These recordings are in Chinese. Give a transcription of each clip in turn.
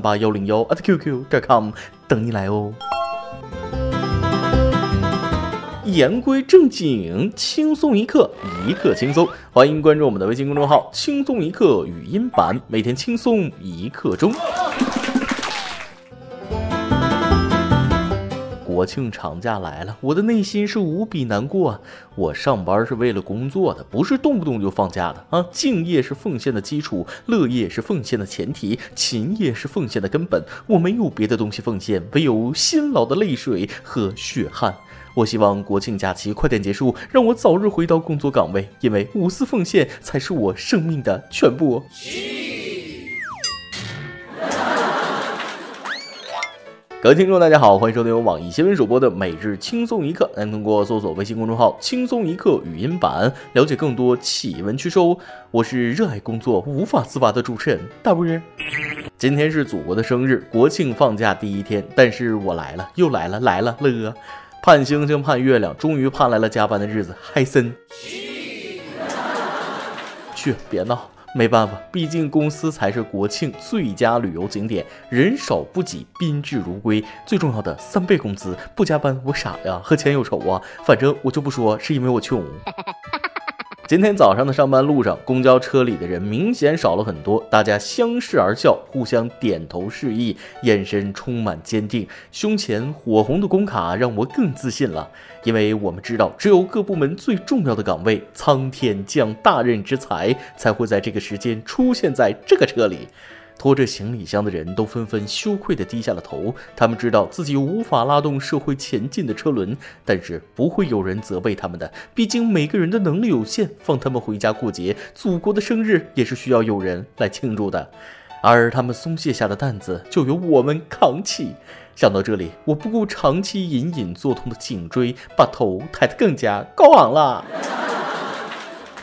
八幺零幺 at qq.com 等你来哦。言归正经，轻松一刻，一刻轻松。欢迎关注我们的微信公众号“轻松一刻语音版”，每天轻松一刻钟。国庆长假来了，我的内心是无比难过啊！我上班是为了工作的，不是动不动就放假的啊！敬业是奉献的基础，乐业是奉献的前提，勤业是奉献的根本。我没有别的东西奉献，唯有辛劳的泪水和血汗。我希望国庆假期快点结束，让我早日回到工作岗位，因为无私奉献才是我生命的全部。各位听众，大家好，欢迎收听由网易新闻主播的每日轻松一刻。您通过搜索微信公众号“轻松一刻”语音版了解更多奇闻趣事哦。我是热爱工作、无法自拔的主持人大波儿。今天是祖国的生日，国庆放假第一天，但是我来了，又来了，来了了。盼星星盼月亮，终于盼来了加班的日子，嗨森。去，别闹。没办法，毕竟公司才是国庆最佳旅游景点，人少不挤，宾至如归。最重要的三倍工资，不加班我傻呀，和钱有仇啊？反正我就不说是因为我穷。今天早上的上班路上，公交车里的人明显少了很多，大家相视而笑，互相点头示意，眼神充满坚定。胸前火红的工卡让我更自信了，因为我们知道，只有各部门最重要的岗位，苍天降大任之才，才会在这个时间出现在这个车里。拖着行李箱的人都纷纷羞愧地低下了头，他们知道自己无法拉动社会前进的车轮，但是不会有人责备他们的，毕竟每个人的能力有限，放他们回家过节，祖国的生日也是需要有人来庆祝的，而他们松懈下的担子就由我们扛起。想到这里，我不顾长期隐隐作痛的颈椎，把头抬得更加高昂了。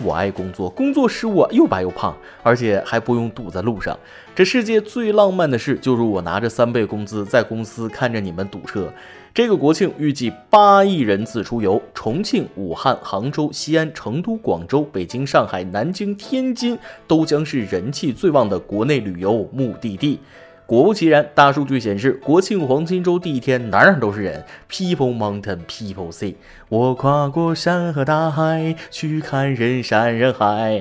我爱工作，工作使我又白又胖，而且还不用堵在路上。这世界最浪漫的事，就是我拿着三倍工资在公司看着你们堵车。这个国庆预计八亿人次出游，重庆、武汉、杭州、西安、成都、广州、北京、上海、南京、天津都将是人气最旺的国内旅游目的地。果不其然，大数据显示，国庆黄金周第一天哪哪都是人，People Mountain People Sea。我跨过山和大海去看人山人海，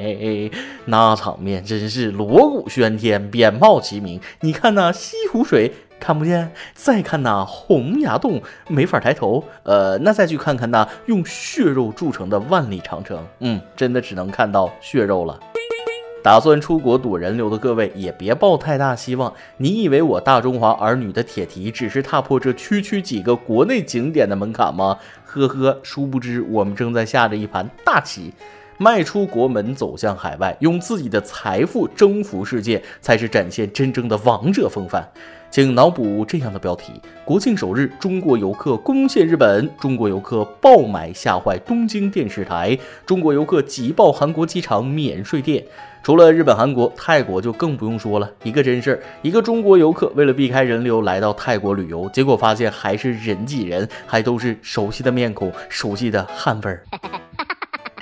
那场面真是锣鼓喧天，鞭炮齐鸣。你看那西湖水看不见，再看那洪崖洞没法抬头，呃，那再去看看那用血肉铸成的万里长城，嗯，真的只能看到血肉了。打算出国躲人流的各位也别抱太大希望。你以为我大中华儿女的铁蹄只是踏破这区区几个国内景点的门槛吗？呵呵，殊不知我们正在下着一盘大棋，迈出国门走向海外，用自己的财富征服世界，才是展现真正的王者风范。请脑补这样的标题：国庆首日，中国游客攻陷日本，中国游客爆买吓坏东京电视台，中国游客挤爆韩国机场免税店。除了日本、韩国，泰国就更不用说了。一个真事儿，一个中国游客为了避开人流来到泰国旅游，结果发现还是人挤人，还都是熟悉的面孔，熟悉的汗味儿。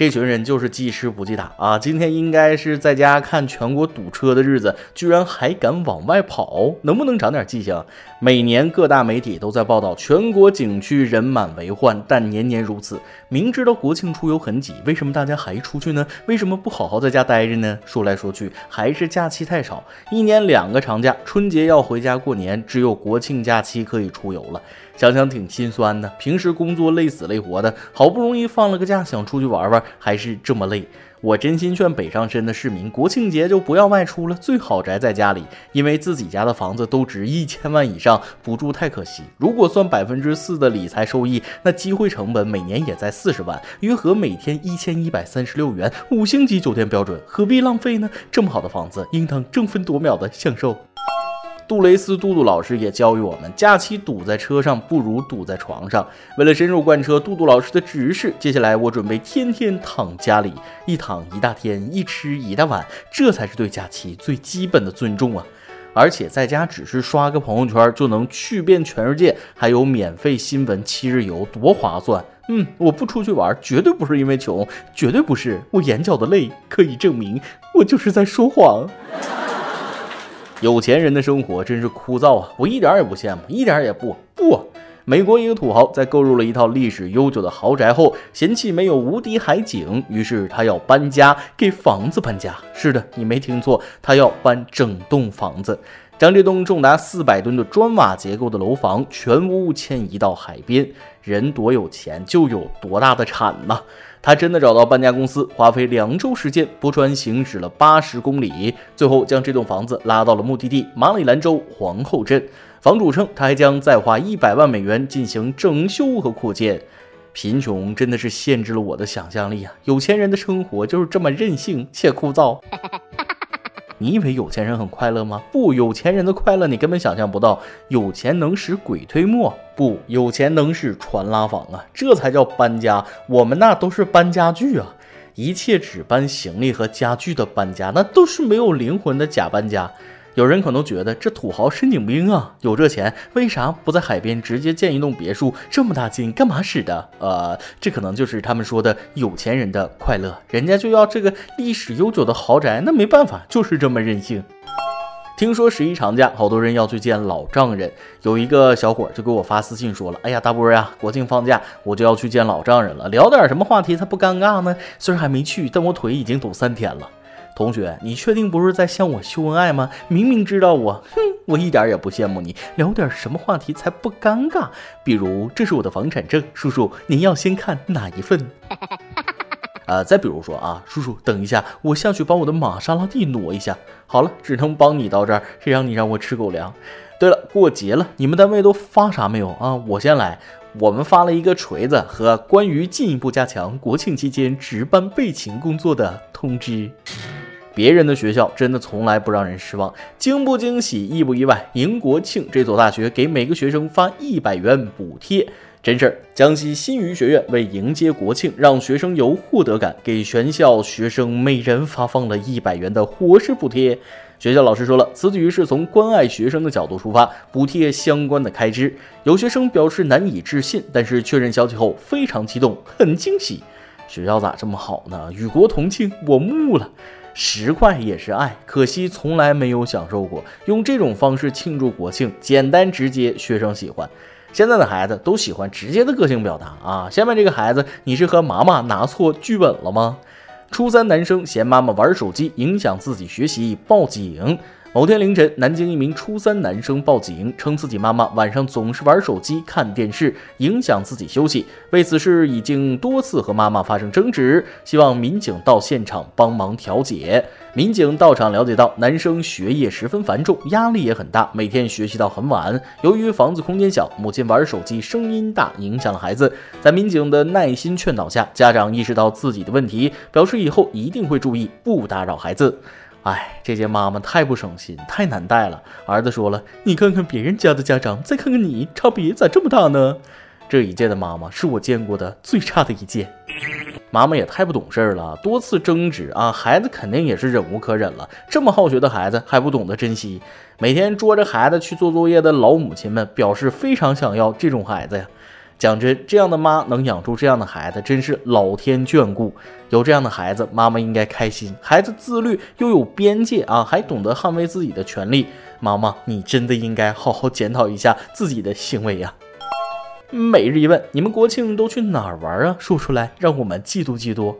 这群人就是记吃不记打啊！今天应该是在家看全国堵车的日子，居然还敢往外跑，能不能长点记性？每年各大媒体都在报道全国景区人满为患，但年年如此。明知道国庆出游很挤，为什么大家还出去呢？为什么不好好在家待着呢？说来说去，还是假期太少，一年两个长假，春节要回家过年，只有国庆假期可以出游了。想想挺心酸的，平时工作累死累活的，好不容易放了个假，想出去玩玩，还是这么累。我真心劝北上深的市民，国庆节就不要外出了，最好宅在家里，因为自己家的房子都值一千万以上，不住太可惜。如果算百分之四的理财收益，那机会成本每年也在四十万，约合每天一千一百三十六元，五星级酒店标准，何必浪费呢？这么好的房子，应当争分夺秒的享受。杜蕾斯杜杜老师也教育我们，假期堵在车上不如堵在床上。为了深入贯彻杜杜老师的指示，接下来我准备天天躺家里，一躺一大天，一吃一大碗，这才是对假期最基本的尊重啊！而且在家只是刷个朋友圈就能去遍全世界，还有免费新闻七日游，多划算！嗯，我不出去玩，绝对不是因为穷，绝对不是，我眼角的泪可以证明我就是在说谎。有钱人的生活真是枯燥啊！我一点也不羡慕，一点也不不。美国一个土豪在购入了一套历史悠久的豪宅后，嫌弃没有无敌海景，于是他要搬家，给房子搬家。是的，你没听错，他要搬整栋房子，将这栋重达四百吨的砖瓦结构的楼房全屋迁移到海边。人多有钱，就有多大的产呐！他真的找到搬家公司，花费两周时间，泊船行驶了八十公里，最后将这栋房子拉到了目的地马里兰州皇后镇。房主称，他还将再花一百万美元进行整修和扩建。贫穷真的是限制了我的想象力啊！有钱人的生活就是这么任性且枯燥。你以为有钱人很快乐吗？不，有钱人的快乐你根本想象不到。有钱能使鬼推磨，不，有钱能使船拉房啊！这才叫搬家。我们那都是搬家具啊！一切只搬行李和家具的搬家，那都是没有灵魂的假搬家。有人可能觉得这土豪神经病啊，有这钱为啥不在海边直接建一栋别墅？这么大劲干嘛使的？呃，这可能就是他们说的有钱人的快乐，人家就要这个历史悠久的豪宅，那没办法，就是这么任性。听说十一长假，好多人要去见老丈人，有一个小伙就给我发私信说了：“哎呀，大波呀，国庆放假我就要去见老丈人了，聊点什么话题他不尴尬呢？虽然还没去，但我腿已经抖三天了。”同学，你确定不是在向我秀恩爱吗？明明知道我，哼，我一点也不羡慕你。聊点什么话题才不尴尬？比如，这是我的房产证，叔叔，您要先看哪一份？呃，再比如说啊，叔叔，等一下，我下去把我的玛莎拉蒂挪一下。好了，只能帮你到这儿，谁让你让我吃狗粮？对了，过节了，你们单位都发啥没有啊？我先来，我们发了一个锤子和关于进一步加强国庆期间值班备勤工作的通知。别人的学校真的从来不让人失望，惊不惊喜，意不意外？迎国庆，这所大学给每个学生发一百元补贴，真事儿。江西新余学院为迎接国庆，让学生有获得感，给全校学生每人发放了一百元的伙食补贴。学校老师说了，此举是从关爱学生的角度出发，补贴相关的开支。有学生表示难以置信，但是确认消息后非常激动，很惊喜。学校咋这么好呢？与国同庆，我木了。十块也是爱，可惜从来没有享受过。用这种方式庆祝国庆，简单直接，学生喜欢。现在的孩子都喜欢直接的个性表达啊。下面这个孩子，你是和妈妈拿错剧本了吗？初三男生嫌妈妈玩手机影响自己学习，报警。某天凌晨，南京一名初三男生报警，称自己妈妈晚上总是玩手机、看电视，影响自己休息。为此事已经多次和妈妈发生争执，希望民警到现场帮忙调解。民警到场了解到，男生学业十分繁重，压力也很大，每天学习到很晚。由于房子空间小，母亲玩手机声音大，影响了孩子。在民警的耐心劝导下，家长意识到自己的问题，表示以后一定会注意，不打扰孩子。哎，这些妈妈太不省心，太难带了。儿子说了：“你看看别人家的家长，再看看你，差别咋这么大呢？”这一届的妈妈是我见过的最差的一届。妈妈也太不懂事儿了，多次争执啊，孩子肯定也是忍无可忍了。这么好学的孩子还不懂得珍惜，每天捉着孩子去做作业的老母亲们表示非常想要这种孩子呀。讲真，这样的妈能养出这样的孩子，真是老天眷顾。有这样的孩子，妈妈应该开心。孩子自律又有边界啊，还懂得捍卫自己的权利。妈妈，你真的应该好好检讨一下自己的行为呀。每日一问：你们国庆都去哪儿玩啊？说出来，让我们嫉妒嫉妒。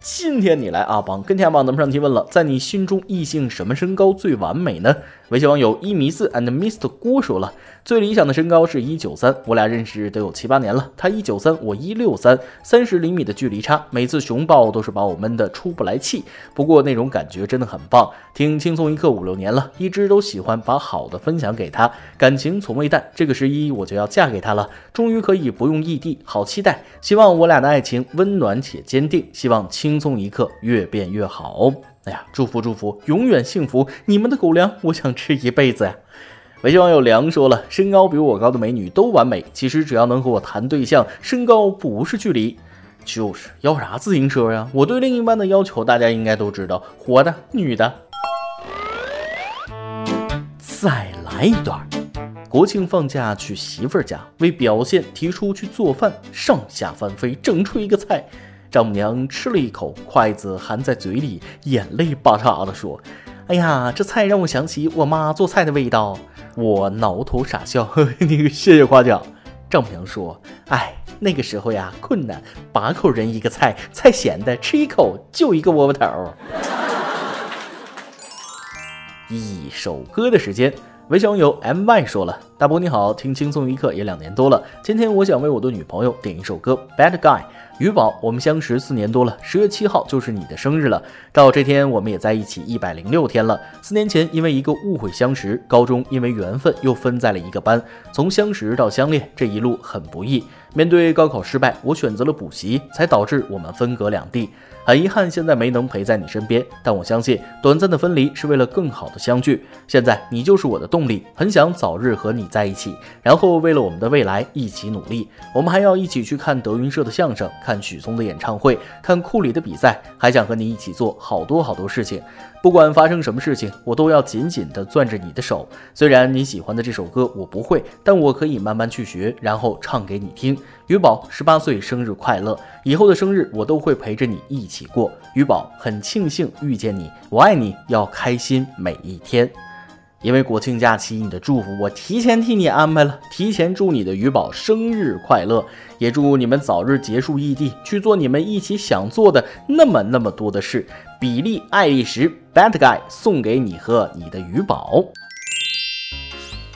今天你来阿邦跟天阿邦咱们上提问了，在你心中异性什么身高最完美呢？微信网友一米四 and Mr 郭说了，最理想的身高是一九三，我俩认识得有七八年了，他一九三，我一六三，三十厘米的距离差，每次熊抱都是把我闷得出不来气，不过那种感觉真的很棒。听轻松一刻五六年了，一直都喜欢把好的分享给他，感情从未淡。这个十一我就要嫁给他了，终于可以不用异地，好期待。希望我俩的爱情温暖且坚定，希望轻松一刻越变越好。哎呀，祝福祝福，永远幸福！你们的狗粮，我想吃一辈子呀。微信网友梁说了，身高比我高的美女都完美，其实只要能和我谈对象，身高不是距离。就是要啥自行车呀？我对另一半的要求大家应该都知道，活的、女的。再来一段。国庆放假去媳妇儿家，为表现提出去做饭，上下翻飞，整出一个菜。丈母娘吃了一口，筷子含在嘴里，眼泪巴嚓的说：“哎呀，这菜让我想起我妈做菜的味道。”我挠头傻笑，那个谢谢夸奖。丈母娘说：“哎。”那个时候呀，困难，八口人一个菜，菜咸的，吃一口就一个窝窝头。一首歌的时间，微信网友 my 说了：“大伯你好，听轻松一刻也两年多了，今天我想为我的女朋友点一首歌《Bad Guy》。”于宝，我们相识四年多了，十月七号就是你的生日了。到这天，我们也在一起一百零六天了。四年前因为一个误会相识，高中因为缘分又分在了一个班。从相识到相恋，这一路很不易。面对高考失败，我选择了补习，才导致我们分隔两地。很遗憾，现在没能陪在你身边，但我相信短暂的分离是为了更好的相聚。现在你就是我的动力，很想早日和你在一起，然后为了我们的未来一起努力。我们还要一起去看德云社的相声，看许嵩的演唱会，看库里的比赛，还想和你一起做好多好多事情。不管发生什么事情，我都要紧紧地攥着你的手。虽然你喜欢的这首歌我不会，但我可以慢慢去学，然后唱给你听。于宝，十八岁生日快乐！以后的生日我都会陪着你一起过。于宝，很庆幸遇见你，我爱你，要开心每一天。因为国庆假期，你的祝福我提前替你安排了，提前祝你的于宝生日快乐，也祝你们早日结束异地，去做你们一起想做的那么那么多的事。比利·爱丽丝，Bad Guy，送给你和你的鱼宝。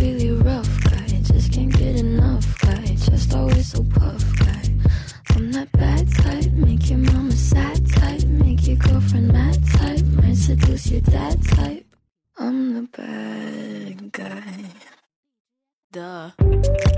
really, rough guy. Just can't get enough guy. Always so guy. I'm that bad type, make your mama sad type, make your girlfriend mad type, might seduce your dad type. I'm the bad guy. Duh.